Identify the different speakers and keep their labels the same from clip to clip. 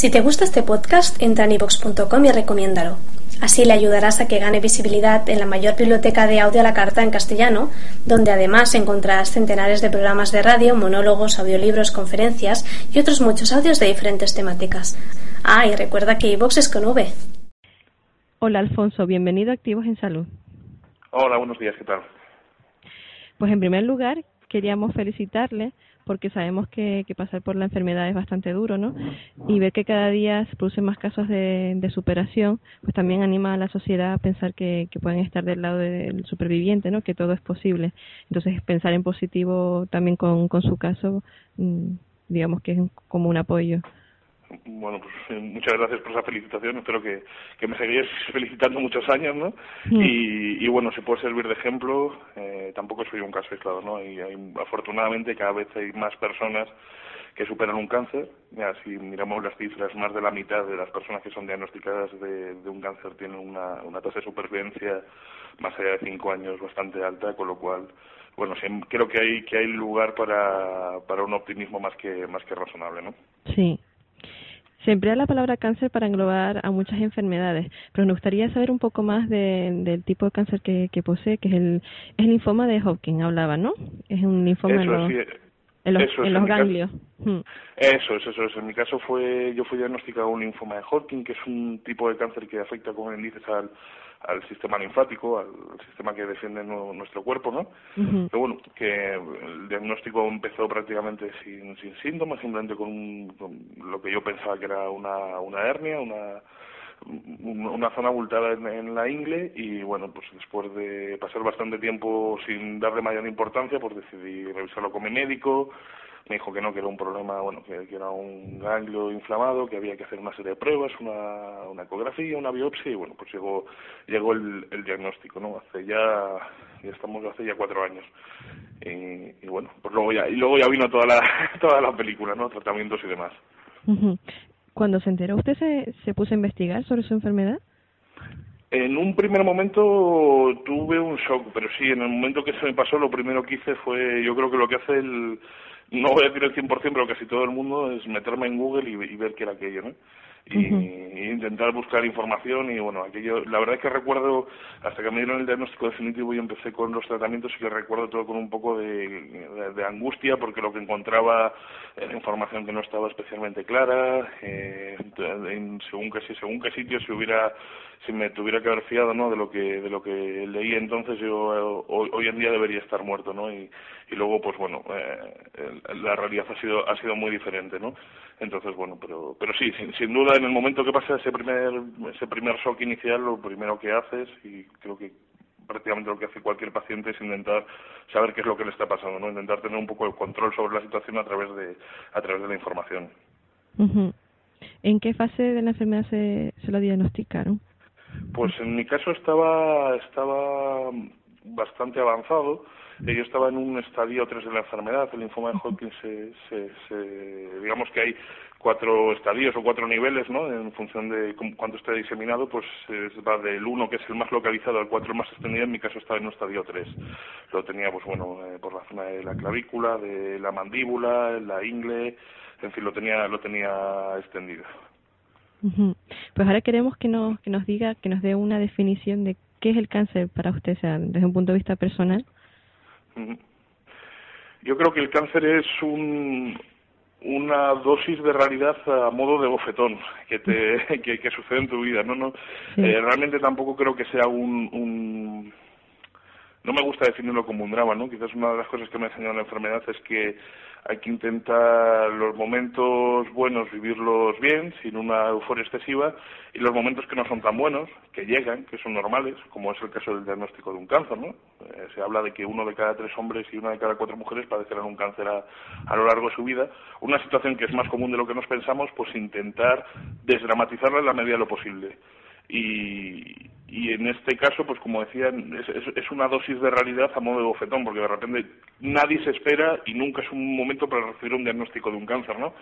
Speaker 1: Si te gusta este podcast, entra en ivox.com y recomiéndalo. Así le ayudarás a que gane visibilidad en la mayor biblioteca de audio a la carta en castellano, donde además encontrarás centenares de programas de radio, monólogos, audiolibros, conferencias y otros muchos audios de diferentes temáticas. Ah, y recuerda que iVox es con V.
Speaker 2: Hola Alfonso, bienvenido a Activos en Salud.
Speaker 3: Hola, buenos días, ¿qué tal?
Speaker 2: Pues en primer lugar, queríamos felicitarle porque sabemos que, pasar por la enfermedad es bastante duro, ¿no? Y ver que cada día se producen más casos de, superación, pues también anima a la sociedad a pensar que, pueden estar del lado del superviviente, ¿no? Que todo es posible. Entonces, pensar en positivo también con, con su caso, mm, digamos que es como un apoyo.
Speaker 3: Bueno, pues eh, muchas gracias por esa felicitación. Espero que, que me seguís felicitando muchos años, ¿no? Mm. Y, y, bueno, si puede servir de ejemplo, eh, tampoco soy un caso aislado, ¿no? Y hay, afortunadamente cada vez hay más personas que superan un cáncer. Ya, si miramos las cifras, más de la mitad de las personas que son diagnosticadas de, de un cáncer tienen una, una tasa de supervivencia más allá de cinco años bastante alta, con lo cual bueno, creo que hay que hay lugar para, para un optimismo más que más que razonable, ¿no?
Speaker 2: Sí, se emplea la palabra cáncer para englobar a muchas enfermedades, pero nos gustaría saber un poco más del tipo de cáncer que, posee, que es el, el linfoma de Hodgkin, hablaba, ¿no? Es un linfoma en los, ganglios.
Speaker 3: Hmm. Eso es, eso es. En mi caso fue, yo fui diagnosticado un linfoma de Hodgkin, que es un tipo de cáncer que afecta, como dices, al, al sistema linfático, al, sistema que defiende nuestro cuerpo, ¿no? Pero bueno, que el diagnóstico empezó prácticamente sin, sin síntomas, simplemente con, lo que yo pensaba que era una, una hernia, una una zona abultada en, en, la ingle y bueno pues después de pasar bastante tiempo sin darle mayor importancia pues decidí revisarlo con mi médico me dijo que no, que era un problema, bueno, que, era un ganglio inflamado, que había que hacer una serie de pruebas, una, una ecografía, una biopsia, y bueno, pues llegó, llegó el, el diagnóstico, ¿no? Hace ya, ya estamos hace ya cuatro años. Y, y, bueno, pues luego ya, y luego ya vino toda la, toda la película, ¿no? Tratamientos y demás.
Speaker 2: Cuando se enteró, ¿usted se, puso a investigar sobre su enfermedad?
Speaker 3: En un primer momento tuve un shock, pero sí, en el momento que se me pasó, lo primero que hice fue, yo creo que lo que hace el, no voy a decir el 100%, pero casi todo el mundo es meterme en Google y, y ver qué era aquello, ¿no? Y, intentar buscar información y bueno, aquello, la verdad es que recuerdo, hasta que me dieron el diagnóstico definitivo y empecé con los tratamientos, y que recuerdo todo con un poco de, de, angustia porque lo que encontraba era información que no estaba especialmente clara, eh, en, según qué según qué sitio si hubiera si me tuviera que haber fiado no de lo que de lo que leí entonces yo hoy, en día debería estar muerto no y, y luego pues bueno eh, la realidad ha sido ha sido muy diferente no entonces bueno pero pero sí sin, sin duda en el momento que pasa ese primer ese primer shock inicial lo primero que haces y creo que prácticamente lo que hace cualquier paciente es intentar saber qué es lo que le está pasando no intentar tener un poco el control sobre la situación a través de a través de la información
Speaker 2: ¿En qué fase de la enfermedad se, se lo diagnosticaron?
Speaker 3: Pues en mi caso estaba, estaba bastante avanzado. Yo estaba en un estadio 3 de la enfermedad. El linfoma de Hodgkin se, se, digamos que hay cuatro estadios o cuatro niveles, ¿no? En función de cuánto esté diseminado, pues va del 1, que es el más localizado, al 4 más extendido. En mi caso estaba en un estadio 3. Lo tenía, pues bueno, eh, por la zona de la clavícula, de la mandíbula, la ingle, en fin, lo tenía, lo tenía extendido.
Speaker 2: Pues ahora queremos que nos, que nos diga, que nos dé una definición de qué es el cáncer para usted, sea, desde un punto de vista personal.
Speaker 3: Yo creo que el cáncer es un, una dosis de realidad a modo de bofetón que te que, que sucede en tu vida no no eh, realmente tampoco creo que sea un, un no me gusta definirlo como un drama no quizás una de las cosas que me ha enseñado la enfermedad es que hay que intentar los momentos buenos vivirlos bien, sin una euforia excesiva, y los momentos que no son tan buenos, que llegan, que son normales, como es el caso del diagnóstico de un cáncer, ¿no? Eh, se habla de que uno de cada tres hombres y una de cada cuatro mujeres padecerán un cáncer a, a, lo largo de su vida. Una situación que es más común de lo que nos pensamos, pues intentar desdramatizarla en la medida de lo posible y, y en este caso, pues como decía, es, es, una dosis de realidad a modo de bofetón, porque de repente nadie se espera y nunca es un momento para recibir un diagnóstico de un cáncer, ¿no?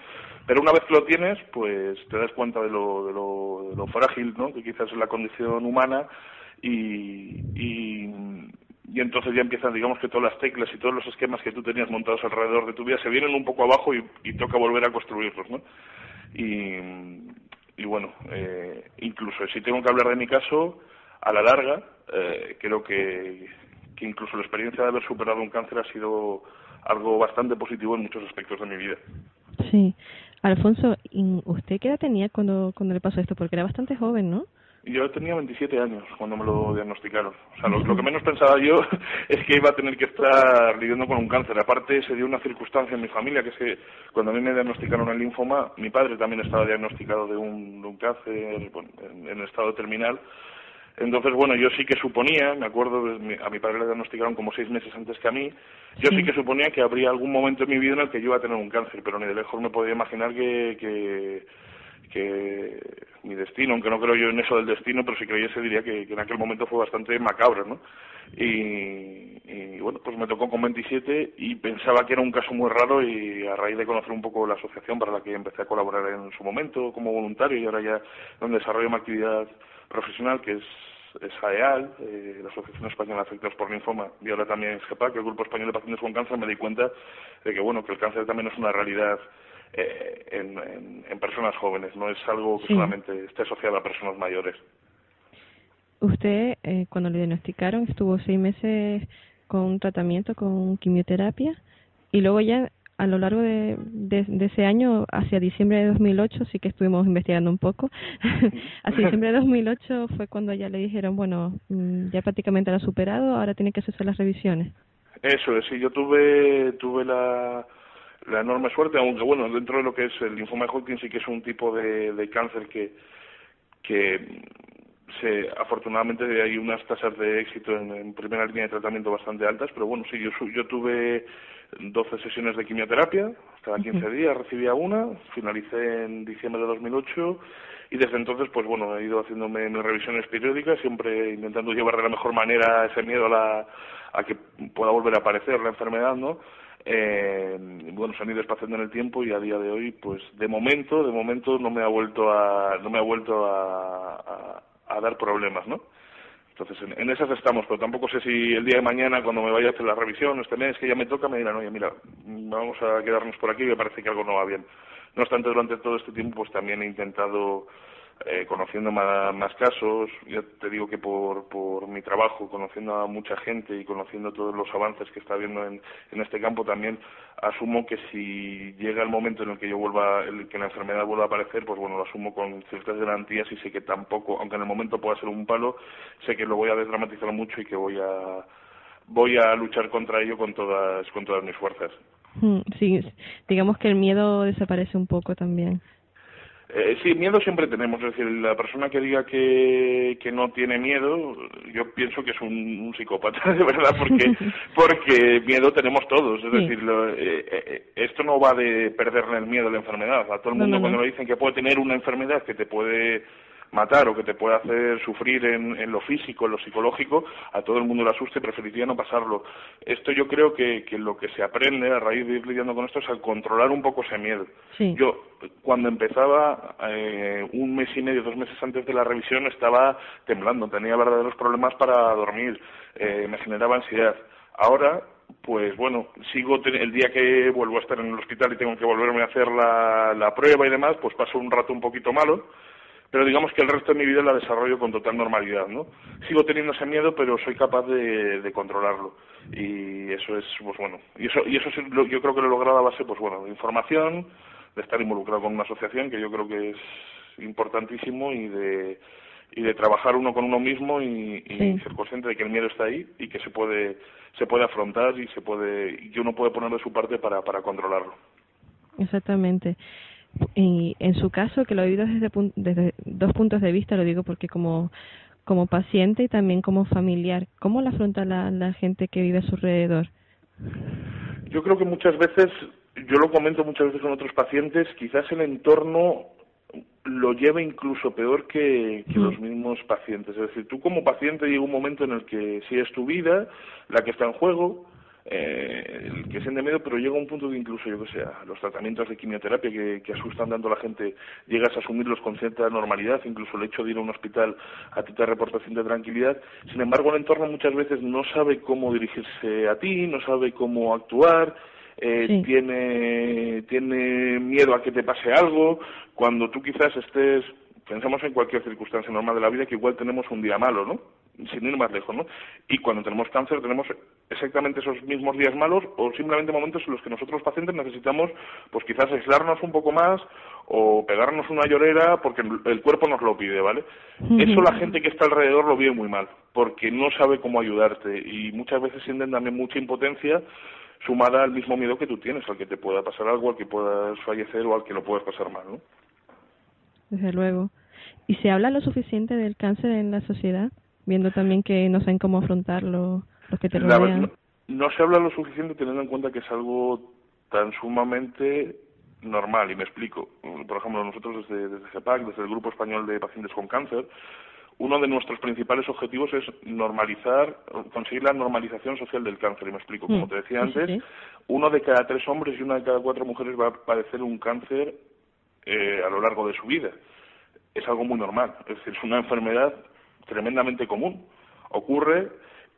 Speaker 3: Pero una vez que lo tienes, pues te das cuenta de lo, de lo, de lo frágil, ¿no? Que quizás es la condición humana y, y, entonces ya empiezan, digamos que todas las teclas y todos los esquemas que tú tenías montados alrededor de tu vida se vienen un poco abajo y, y toca volver a construirlos, ¿no? Y, bueno, eh, incluso si tengo que hablar de mi caso, a la larga, eh, creo que, que incluso la experiencia de haber superado un cáncer ha sido algo bastante positivo en muchos aspectos de mi vida.
Speaker 2: Sí. Alfonso, ¿usted qué edad tenía cuando, cuando le pasó esto? Porque era bastante joven, ¿no?
Speaker 3: Yo tenía 27 años cuando me lo diagnosticaron. O sea, lo, lo, que menos pensaba yo es que iba a tener que estar lidiando con un cáncer. Aparte, se dio una circunstancia en mi familia, que es que cuando a mí me diagnosticaron el linfoma, mi padre también estaba diagnosticado de un, de un cáncer en, en estado terminal. Entonces, bueno, yo sí que suponía, me acuerdo, a mi padre le diagnosticaron como seis meses antes que a mí, yo sí. que suponía que habría algún momento en mi vida en el que yo iba a tener un cáncer, pero ni de lejos me podía imaginar que, que, que mi destino, aunque no creo yo en eso del destino, pero si creyese diría que, que en aquel momento fue bastante macabro, ¿no? Y, y, bueno, pues me tocó con 27 y pensaba que era un caso muy raro y a raíz de conocer un poco la asociación para la que empecé a colaborar en su momento como voluntario y ahora ya donde desarrollo mi actividad profesional que es es AEAL, eh, la Asociación Española de Afectados por Linfoma, y ahora también GEPAC, el Grupo Español de Pacientes con Cáncer, me di cuenta de que, bueno, que el cáncer también es una realidad eh, en, en, en, personas jóvenes, no es algo que sí. solamente esté asociado a personas mayores.
Speaker 2: Usted, eh, cuando le diagnosticaron, estuvo seis meses con un tratamiento, con quimioterapia, y luego ya a lo largo de, de, de, ese año, hacia diciembre de 2008, sí que estuvimos investigando un poco. hacia diciembre de 2008 fue cuando ya le dijeron, bueno, mm, ya prácticamente lo ha superado, ahora tiene que hacerse las revisiones.
Speaker 3: Eso es, sí, yo tuve, tuve la, la enorme suerte, aunque bueno, dentro de lo que es el linfoma de Hodgkin sí que es un tipo de, de cáncer que, que se, afortunadamente hay unas tasas de éxito en, en, primera línea de tratamiento bastante altas, pero bueno, sí, yo, yo tuve 12 sesiones de quimioterapia, cada 15 días recibía una, finalicé en diciembre de 2008 y desde entonces, pues bueno, he ido haciéndome mis revisiones periódicas, siempre intentando llevar de la mejor manera ese miedo a, la, a que pueda volver a aparecer la enfermedad, ¿no? Eh, bueno, se han ido espaciando en el tiempo y a día de hoy, pues de momento, de momento no me ha vuelto a, no me ha vuelto a, a, a dar problemas, ¿no? Entonces, en, en, esas estamos, pero tampoco sé si el día de mañana, cuando me vaya a hacer la revisión, este mes que ya me toca, me dirán, oye, mira, vamos a quedarnos por aquí me parece que algo no va bien. No obstante, durante todo este tiempo, pues también he intentado eh, conociendo más, casos, ya te digo que por, por mi trabajo, conociendo a mucha gente y conociendo todos los avances que está habiendo en, en este campo, también asumo que si llega el momento en el que yo vuelva, el que la enfermedad vuelva a aparecer, pues bueno, lo asumo con ciertas garantías y sé que tampoco, aunque en el momento pueda ser un palo, sé que lo voy a desdramatizar mucho y que voy a voy a luchar contra ello con todas con todas mis fuerzas.
Speaker 2: Hmm, sí, digamos que el miedo desaparece un poco también.
Speaker 3: Eh, sí, miedo siempre tenemos. Es decir, la persona que diga que, que no tiene miedo, yo pienso que es un, un psicópata, de verdad, porque, porque miedo tenemos todos. Es sí. decir, lo, eh, eh, esto no va de perderle el miedo a la enfermedad. A todo el mundo no, no, cuando le dicen que puede tener una enfermedad que te puede matar o que te puede hacer sufrir en, en, lo físico, en lo psicológico, a todo el mundo le asuste y preferiría no pasarlo. Esto yo creo que, que lo que se aprende a raíz de ir lidiando con esto es a controlar un poco ese miedo.
Speaker 2: Sí.
Speaker 3: Yo, cuando empezaba, eh, un mes y medio, dos meses antes de la revisión, estaba temblando, tenía verdaderos problemas para dormir, eh, me generaba ansiedad. Ahora, pues bueno, sigo el día que vuelvo a estar en el hospital y tengo que volverme a hacer la, la prueba y demás, pues paso un rato un poquito malo, pero digamos que el resto de mi vida la desarrollo con total normalidad, ¿no? Sigo teniendo ese miedo, pero soy capaz de, de controlarlo y eso es, pues bueno, y eso y eso es, lo, yo creo que lo he logrado a base, pues bueno, de información, de estar involucrado con una asociación que yo creo que es importantísimo y de y de trabajar uno con uno mismo y, y sí. ser consciente de que el miedo está ahí y que se puede se puede afrontar y se puede y que uno puede poner de su parte para para controlarlo.
Speaker 2: Exactamente y en su caso, que lo he vivido desde, desde dos puntos de vista, lo digo porque como, como paciente y también como familiar, ¿cómo lo afronta la, la gente que vive a su alrededor?
Speaker 3: Yo creo que muchas veces, yo lo comento muchas veces con otros pacientes, quizás el entorno lo lleva incluso peor que, que los mismos pacientes. Es decir, tú como paciente llega un momento en el que si es tu vida la que está en juego, eh, el que siente miedo, pero llega un punto que incluso, yo que sé, los tratamientos de quimioterapia que, que asustan tanto a la gente, llegas a asumirlos con cierta normalidad, incluso el hecho de ir a un hospital a ti te reporta de tranquilidad. Sin embargo, el entorno muchas veces no sabe cómo dirigirse a ti, no sabe cómo actuar, eh, sí. tiene, tiene miedo a que te pase algo, cuando tú quizás estés pensemos en cualquier circunstancia normal de la vida que igual tenemos un día malo, ¿no? Sin ir más lejos, ¿no? Y cuando tenemos cáncer tenemos exactamente esos mismos días malos o simplemente momentos en los que nosotros pacientes necesitamos, pues quizás aislarnos un poco más o pegarnos una llorera porque el cuerpo nos lo pide, ¿vale? Eso la gente que está alrededor lo vive muy mal porque no sabe cómo ayudarte y muchas veces sienten también mucha impotencia sumada al mismo miedo que tú tienes, al que te pueda pasar algo, al que puedas fallecer o al que lo puedas pasar mal, ¿no?
Speaker 2: Desde luego. ¿Y se habla lo suficiente del cáncer en la sociedad? Viendo también que no saben cómo afrontarlo los que te rodean.
Speaker 3: no, se habla lo suficiente teniendo en cuenta que es algo tan sumamente normal, y me explico. Por ejemplo, nosotros desde, desde GEPAC, desde el Grupo Español de Pacientes con Cáncer, uno de nuestros principales objetivos es normalizar, conseguir la normalización social del cáncer. Y me explico, como mm, te decía antes, uno de cada tres hombres y una de cada cuatro mujeres va a padecer un cáncer eh, a lo largo de su vida. Es algo muy normal, es decir, es una enfermedad tremendamente común. Ocurre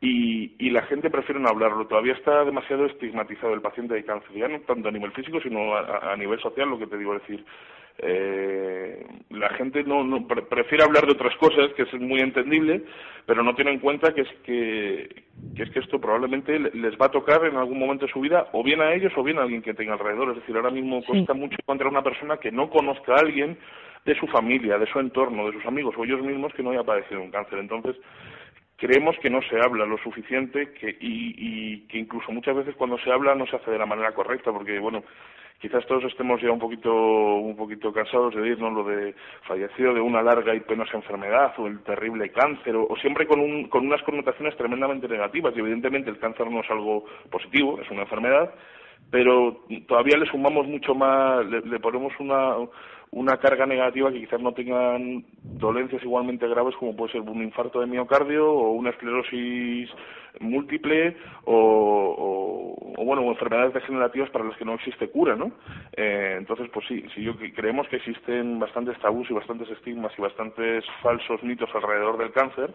Speaker 3: y, y, la gente prefiere no hablarlo. Todavía está demasiado estigmatizado el paciente de cáncer, ya no tanto a nivel físico, sino a, a nivel social, lo que te digo, decir, eh, la gente no, no prefiere hablar de otras cosas, que es muy entendible, pero no tiene en cuenta que es que, que es que esto probablemente les va a tocar en algún momento de su vida, o bien a ellos o bien a alguien que tenga alrededor. Es decir, ahora mismo cuesta mucho encontrar una persona que no conozca a alguien de su familia, de su entorno, de sus amigos o ellos mismos que no haya padecido un cáncer. Entonces, creemos que no se habla lo suficiente que, y, y, que incluso muchas veces cuando se habla no se hace de la manera correcta, porque, bueno, quizás todos estemos ya un poquito un poquito cansados de oírnos lo de fallecido de una larga y penosa enfermedad o el terrible cáncer o, siempre con, un, con unas connotaciones tremendamente negativas y evidentemente el cáncer no es algo positivo es una enfermedad pero todavía le sumamos mucho más le ponemos una una carga negativa que quizás no tengan dolencias igualmente graves como puede ser un infarto de miocardio o una esclerosis múltiple o, o, bueno enfermedades degenerativas para las que no existe cura no eh, entonces pues sí sí yo creemos que existen bastantes tabús y bastantes estigmas y bastantes falsos mitos alrededor del cáncer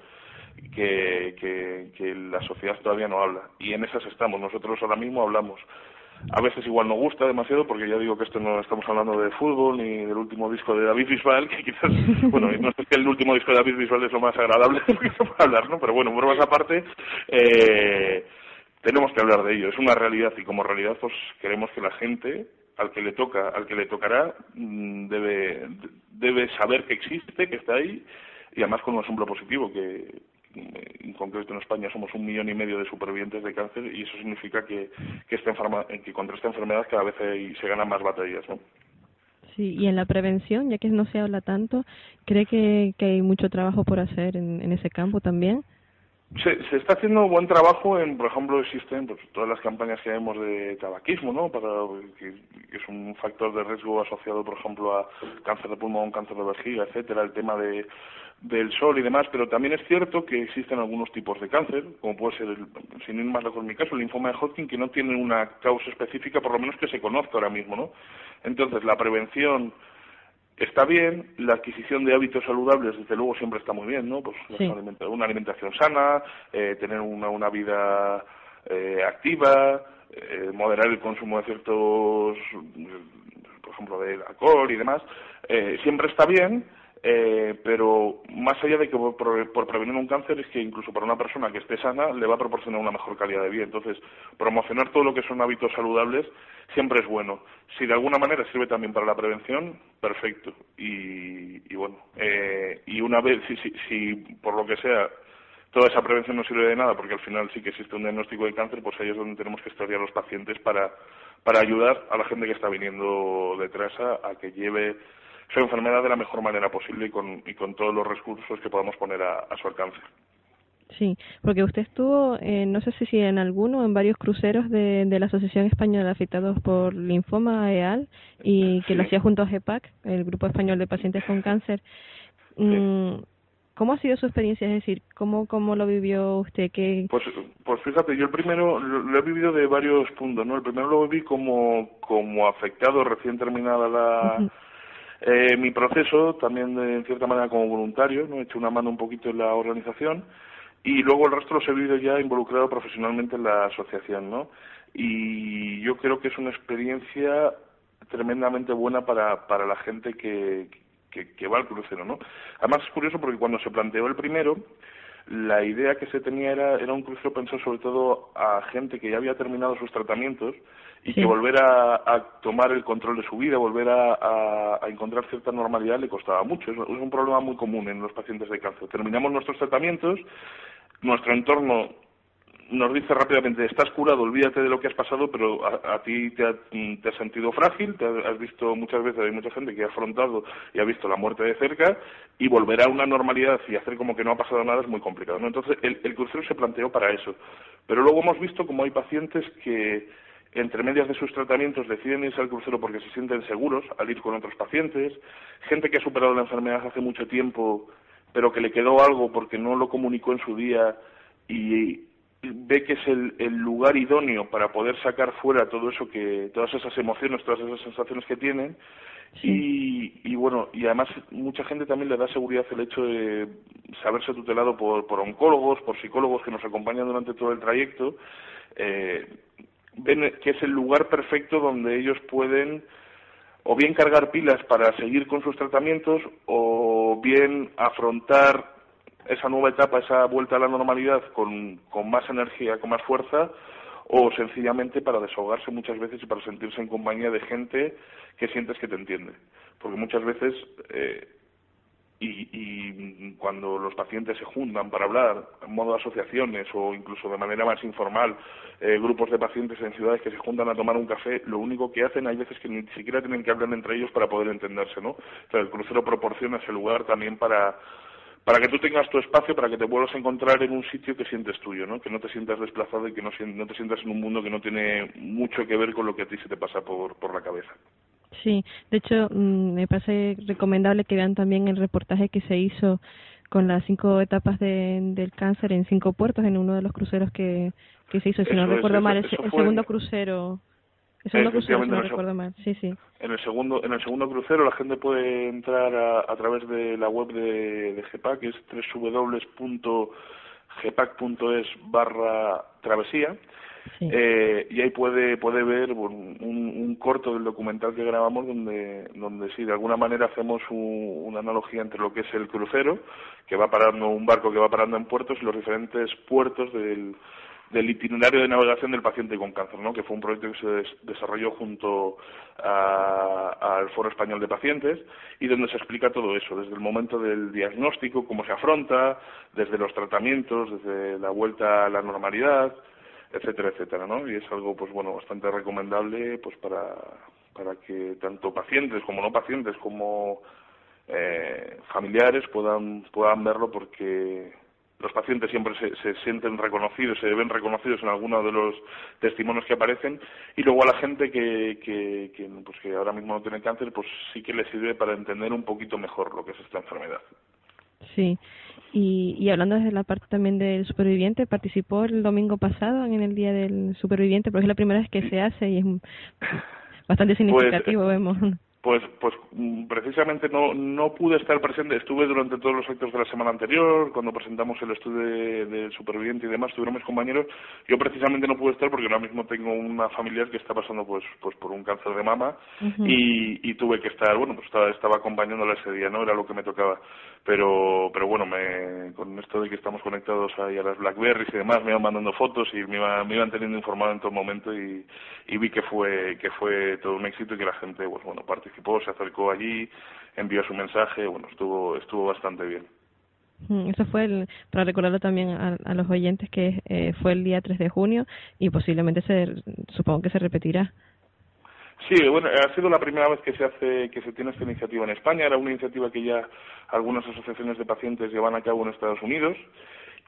Speaker 3: que, que la sociedad todavía no habla. Y en esas estamos. Nosotros ahora mismo hablamos a veces igual no gusta demasiado porque ya digo que esto no estamos hablando de fútbol ni del último disco de David Bisbal que quizás bueno no sé que el último disco de David Bisbal es lo más agradable para hablar no pero bueno bromas aparte eh, tenemos que hablar de ello. Es una realidad y como realidad pues queremos que la gente al que le toca al que le tocará mm, debe debe saber que existe que está ahí y además con un asombro positivo que en concreto en España somos un millón y medio de supervivientes de cáncer y eso significa que, que, esta que contra esta enfermedad cada vez se ganan más batallas. ¿no?
Speaker 2: Sí, y en la prevención, ya que no se habla tanto, ¿cree que, que hay mucho trabajo por hacer en, en ese campo también?
Speaker 3: Se, se, está haciendo buen trabajo en, por ejemplo, existen pues, todas las campañas que vemos de tabaquismo, ¿no? Para, que, es un factor de riesgo asociado, por ejemplo, a cáncer de pulmón, cáncer de vejiga, etcétera, el tema de del sol y demás, pero también es cierto que existen algunos tipos de cáncer, como puede ser, el, sin ir más lejos en mi caso, el linfoma de Hodgkin, que no tiene una causa específica, por lo menos que se conozca ahora mismo, ¿no? Entonces, la prevención está bien, la adquisición de hábitos saludables, desde luego, siempre está muy bien, ¿no? Pues una alimentación sana, eh, tener una, una vida eh, activa, eh, moderar el consumo de ciertos, por ejemplo, de alcohol y demás, eh, siempre está bien, eh, pero más allá de que por, por, prevenir un cáncer es que incluso para una persona que esté sana le va a proporcionar una mejor calidad de vida. Entonces, promocionar todo lo que son hábitos saludables siempre es bueno. Si de alguna manera sirve también para la prevención, perfecto. Y, y bueno, eh, y una vez, si, si, si por lo que sea toda esa prevención no sirve de nada, porque al final sí que existe un diagnóstico de cáncer, pues ahí es donde tenemos que estudiar a los pacientes para, para ayudar a la gente que está viniendo detrás a que lleve su enfermedad de la mejor manera posible y con, y con todos los recursos que podamos poner a, su alcance.
Speaker 2: Sí, porque usted estuvo, eh, no sé si en alguno, en varios cruceros de, de la Asociación Española de Afectados por Linfoma EAL y que lo hacía junto a GEPAC, el Grupo Español de Pacientes con Cáncer. Mm, ¿Cómo ha sido su experiencia? Es decir, ¿cómo, cómo lo vivió usted? ¿Qué...
Speaker 3: Pues, pues fíjate, yo el primero lo, he vivido de varios puntos, ¿no? El primero lo viví como, como afectado recién terminada la... Eh, mi proceso también de, en cierta manera como voluntario, ¿no? he hecho una mano un poquito en la organización y luego el resto los he vivido ya involucrado profesionalmente en la asociación, ¿no? Y yo creo que es una experiencia tremendamente buena para, para la gente que, que, va al crucero, ¿no? Además es curioso porque cuando se planteó el primero, la idea que se tenía era, era un crucero pensado sobre todo a gente que ya había terminado sus tratamientos y que volver a, tomar el control de su vida, volver a, encontrar cierta normalidad le costaba mucho. Es, un problema muy común en los pacientes de cáncer. Terminamos nuestros tratamientos, nuestro entorno nos dice rápidamente, estás curado, olvídate de lo que has pasado, pero a, ti te, has sentido frágil, te has visto muchas veces, hay mucha gente que ha afrontado y ha visto la muerte de cerca, y volver a una normalidad y hacer como que no ha pasado nada es muy complicado. ¿no? Entonces, el, el crucero se planteó para eso. Pero luego hemos visto como hay pacientes que entre medias de sus tratamientos deciden irse al crucero porque se sienten seguros al ir con otros pacientes, gente que ha superado la enfermedad hace mucho tiempo, pero que le quedó algo porque no lo comunicó en su día y ve que es el, lugar idóneo para poder sacar fuera todo eso que todas esas emociones todas esas sensaciones que tienen. Y, bueno y además mucha gente también le da seguridad el hecho de saberse tutelado por, por oncólogos por psicólogos que nos acompañan durante todo el trayecto. Eh, ven que es el lugar perfecto donde ellos pueden o bien cargar pilas para seguir con sus tratamientos o bien afrontar esa nueva etapa, esa vuelta a la normalidad con, con más energía, con más fuerza, o sencillamente para desahogarse muchas veces y para sentirse en compañía de gente que sientes que te entiende. Porque muchas veces, eh, y, y, cuando los pacientes se juntan para hablar, en modo de asociaciones o incluso de manera más informal, eh, grupos de pacientes en ciudades que se juntan a tomar un café, lo único que hacen hay veces que ni siquiera tienen que hablar entre ellos para poder entenderse, ¿no? O el crucero proporciona ese lugar también para para que tú tengas tu espacio, para que te vuelvas a encontrar en un sitio que sientes tuyo, ¿no? Que no te sientas desplazado y que no, no te sientas en un mundo que no tiene mucho que ver con lo que a ti se te pasa por, por la cabeza.
Speaker 2: Sí, de hecho mm, me parece recomendable que vean también el reportaje que se hizo con las cinco etapas de, del cáncer en cinco puertos en uno de los cruceros que, que se hizo, si no recuerdo mal, el segundo crucero el segundo, Sí, sí.
Speaker 3: En el segundo, en el segundo crucero la gente puede entrar a, través de la web de, de GEPAC, que es www.gepac.es barra travesía. Eh, y ahí puede puede ver un, un, corto del documental que grabamos donde donde sí de alguna manera hacemos una analogía entre lo que es el crucero que va parando un barco que va parando en puertos y los diferentes puertos del del itinerario de navegación del paciente con cáncer, ¿no? que fue un proyecto que se desarrolló junto al Foro Español de Pacientes y donde se explica todo eso, desde el momento del diagnóstico, cómo se afronta, desde los tratamientos, desde la vuelta a la normalidad, etcétera, etcétera, ¿no? Y es algo, pues bueno, bastante recomendable, pues para, para que tanto pacientes como no pacientes como eh, familiares puedan, puedan verlo porque los pacientes siempre se, se, sienten reconocidos, se ven reconocidos en alguno de los testimonios que aparecen y luego a la gente que, que, que, pues que ahora mismo no tiene cáncer, pues sí que les sirve para entender un poquito mejor lo que es esta enfermedad.
Speaker 2: Sí, y, y hablando desde la parte también del superviviente, participó el domingo pasado en el Día del Superviviente, porque es la primera vez que se hace y es bastante pues, significativo, vemos.
Speaker 3: Pues, pues mm, precisamente no, no pude estar presente. Estuve durante todos los actos de la semana anterior, cuando presentamos el estudio del superviviente y demás, estuvieron mis compañeros. Yo precisamente no pude estar porque ahora mismo tengo una familiar que está pasando pues, pues por un cáncer de mama y, y tuve que estar, bueno, pues estaba, estaba acompañándola ese día, ¿no? Era lo que me tocaba. Pero, pero bueno, me, con esto de que estamos conectados ahí a las Blackberries y demás, me iban mandando fotos y me, iban, me iban teniendo informado en todo momento y, y vi que fue, que fue todo un éxito y que la gente, pues bueno, participó se acercó allí, envió su mensaje, bueno, estuvo, estuvo bastante bien.
Speaker 2: Mm, eso fue, el, para recordarlo también a, los oyentes, que eh, fue el día 3 de junio y posiblemente se, supongo que se repetirá.
Speaker 3: Sí, bueno, ha sido la primera vez que se hace, que se tiene esta iniciativa en España. Era una iniciativa que ya algunas asociaciones de pacientes llevan a cabo en Estados Unidos.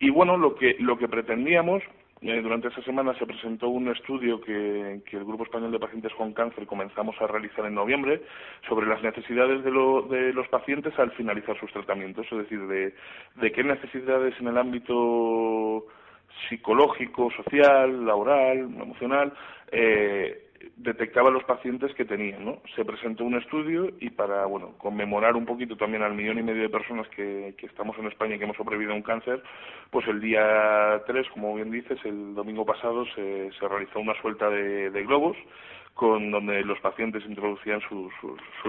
Speaker 3: Y bueno, lo que, lo que pretendíamos durante esa semana se presentó un estudio que, el Grupo Español de Pacientes con Cáncer comenzamos a realizar en noviembre sobre las necesidades de, los pacientes al finalizar sus tratamientos, es decir, de, qué necesidades en el ámbito psicológico, social, laboral, emocional, eh, detectaba los pacientes que tenían, ¿no? Se presentó un estudio y para, bueno, conmemorar un poquito también al millón y medio de personas que, que estamos en España y que hemos sobrevivido a un cáncer, pues el día 3, como bien dices, el domingo pasado se, se realizó una suelta de, globos con donde los pacientes introducían sus,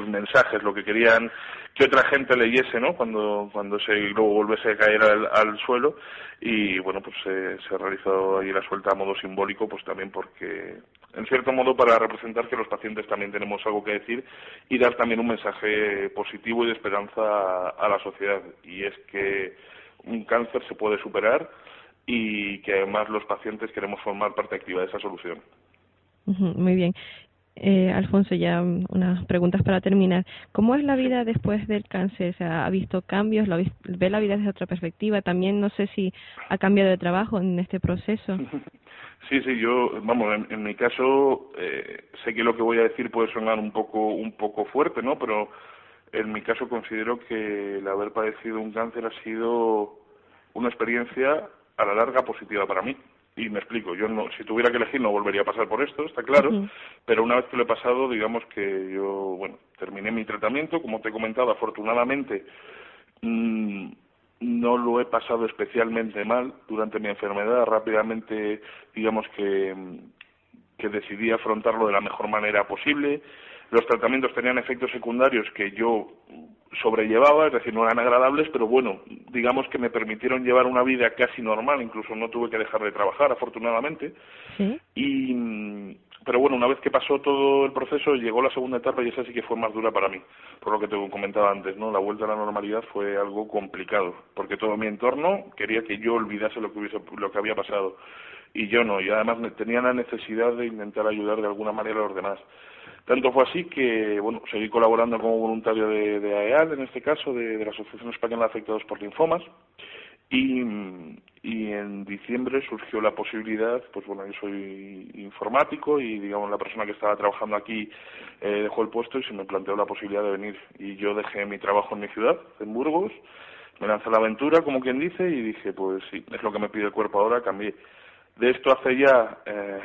Speaker 3: mensajes, lo que querían que otra gente leyese, ¿no? Cuando, cuando se, luego volviese a caer al, suelo y bueno, pues se, se realizó ahí la suelta a modo simbólico, pues también porque, en cierto modo, para representar que los pacientes también tenemos algo que decir y dar también un mensaje positivo y de esperanza a la sociedad. Y es que un cáncer se puede superar y que además los pacientes queremos formar parte activa de esa solución.
Speaker 2: Muy bien. Eh, Alfonso, ya unas preguntas para terminar. ¿Cómo es la vida después del cáncer? O sea, ¿Ha visto cambios? ¿Lo ¿Ve la vida desde otra perspectiva? También no sé si ha cambiado de trabajo en este proceso.
Speaker 3: Sí, sí, yo, vamos, en, mi caso, eh, sé que lo que voy a decir puede sonar un poco, un poco fuerte, ¿no? Pero en mi caso considero que el haber padecido un cáncer ha sido una experiencia a la larga positiva para mí y me explico, yo no, si tuviera que elegir no volvería a pasar por esto, está claro, pero una vez que lo he pasado, digamos que yo, bueno, terminé mi tratamiento, como te he comentado, afortunadamente mm, no lo he pasado especialmente mal durante mi enfermedad, rápidamente, digamos que, que decidí afrontarlo de la mejor manera posible, los tratamientos tenían efectos secundarios que yo sobrellevaba, es decir, no eran agradables, pero bueno, digamos que me permitieron llevar una vida casi normal, incluso no tuve que dejar de trabajar, afortunadamente. Y, pero bueno, una vez que pasó todo el proceso, llegó la segunda etapa y esa sí que fue más dura para mí, por lo que te comentaba antes, ¿no? La vuelta a la normalidad fue algo complicado, porque todo mi entorno quería que yo olvidase lo que, hubiese, lo que había pasado, y yo no, y además tenía la necesidad de intentar ayudar de alguna manera a los demás. Tanto fue así que, bueno, seguí colaborando como voluntario de, de AEAL, en este caso, de, la Asociación Española de Afectados por Linfomas, y, en diciembre surgió la posibilidad, pues bueno, yo soy informático y, digamos, la persona que estaba trabajando aquí eh, dejó el puesto y se me planteó la posibilidad de venir. Y yo dejé mi trabajo en mi ciudad, en Burgos, me lancé a la aventura, como quien dice, y dije, pues sí, es lo que me pide el cuerpo ahora, cambié. De esto hace ya eh,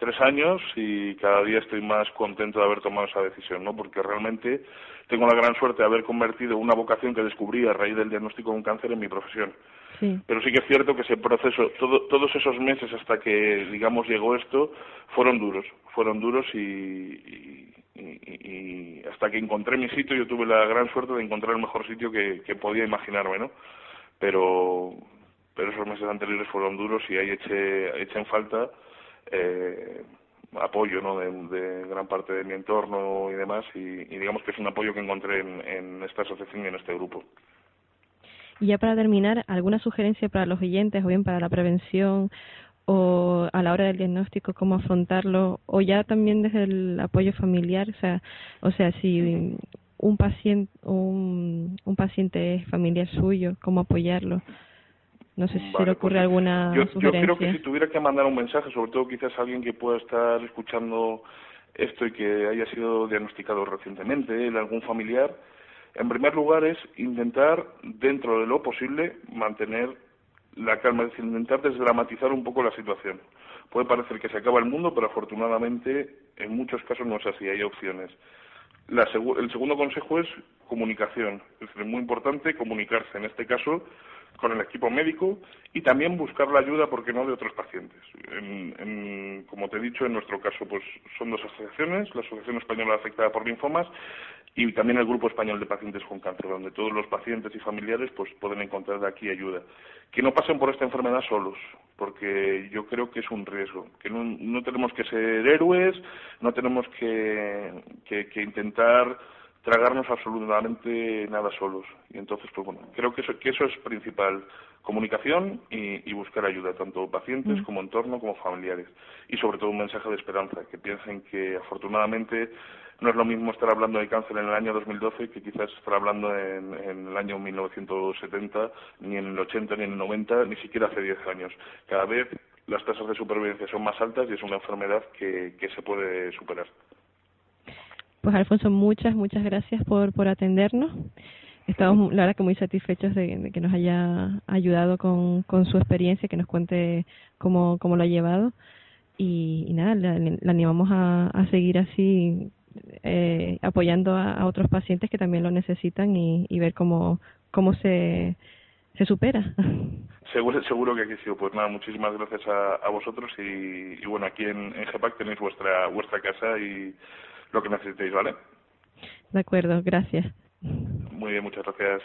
Speaker 3: tres años y cada día estoy más contento de haber tomado esa decisión, ¿no? Porque realmente tengo la gran suerte de haber convertido una vocación que descubrí a raíz del diagnóstico de un cáncer en mi profesión. Sí. Pero sí que es cierto que ese proceso, todos esos meses hasta que, digamos, llegó esto, fueron duros, fueron duros y, hasta que encontré mi sitio, yo tuve la gran suerte de encontrar el mejor sitio que, que podía imaginarme, ¿no? Pero, pero esos meses anteriores fueron duros y ahí eché, eché en falta eh, apoyo ¿no? de, gran parte de mi entorno y demás y, digamos que es un apoyo que encontré en, esta asociación y en este grupo.
Speaker 2: Y ya para terminar, ¿alguna sugerencia para los oyentes o bien para la prevención o a la hora del diagnóstico cómo afrontarlo o ya también desde el apoyo familiar, o sea, o sea, si un paciente un, un paciente es familiar suyo, cómo apoyarlo. No sé si se le ocurre pues alguna
Speaker 3: yo, Yo creo que si tuviera que mandar un mensaje, sobre todo quizás alguien que pueda estar escuchando esto y que haya sido diagnosticado recientemente, algún familiar, en primer lugar es intentar, dentro de lo posible, mantener la calma, es decir, intentar desdramatizar un poco la situación. Puede parecer que se acaba el mundo, pero afortunadamente en muchos casos no es así, hay opciones. La el segundo consejo es comunicación. Es decir, muy importante comunicarse. En este caso, con el equipo médico y también buscar la ayuda, porque no?, de otros pacientes. En, como te he dicho, en nuestro caso, pues son dos asociaciones, la Asociación Española Afectada por Linfomas y también el Grupo Español de Pacientes con Cáncer, donde todos los pacientes y familiares pues pueden encontrar de aquí ayuda. Que no pasen por esta enfermedad solos, porque yo creo que es un riesgo, que no, no tenemos que ser héroes, no tenemos que, que intentar tragarnos absolutamente nada solos. Y entonces, pues bueno, creo que eso, que eso es principal, comunicación y, buscar ayuda, tanto pacientes mm. como entorno como familiares. Y sobre todo un mensaje de esperanza, que piensen que afortunadamente no es lo mismo estar hablando de cáncer en el año 2012 que quizás estar hablando en, en el año 1970, ni en el 80, ni en el 90, ni siquiera hace 10 años. Cada vez las tasas de supervivencia son más altas y es una enfermedad que, que se puede superar.
Speaker 2: Pues Alfonso, muchas, muchas gracias por, por atendernos. Estamos, la verdad, que muy satisfechos de, que nos haya ayudado con, con su experiencia, que nos cuente cómo, cómo lo ha llevado. Y, nada, le, animamos a, a, seguir así, eh, apoyando a, otros pacientes que también lo necesitan y, y ver cómo, cómo se, se supera.
Speaker 3: Seguro, seguro que aquí sí. Pues nada, muchísimas gracias a, vosotros y, bueno, aquí en, en GEPAC tenéis vuestra, vuestra casa y lo que necesitéis, ¿vale?
Speaker 2: De acuerdo, gracias.
Speaker 3: Muy bien, muchas gracias.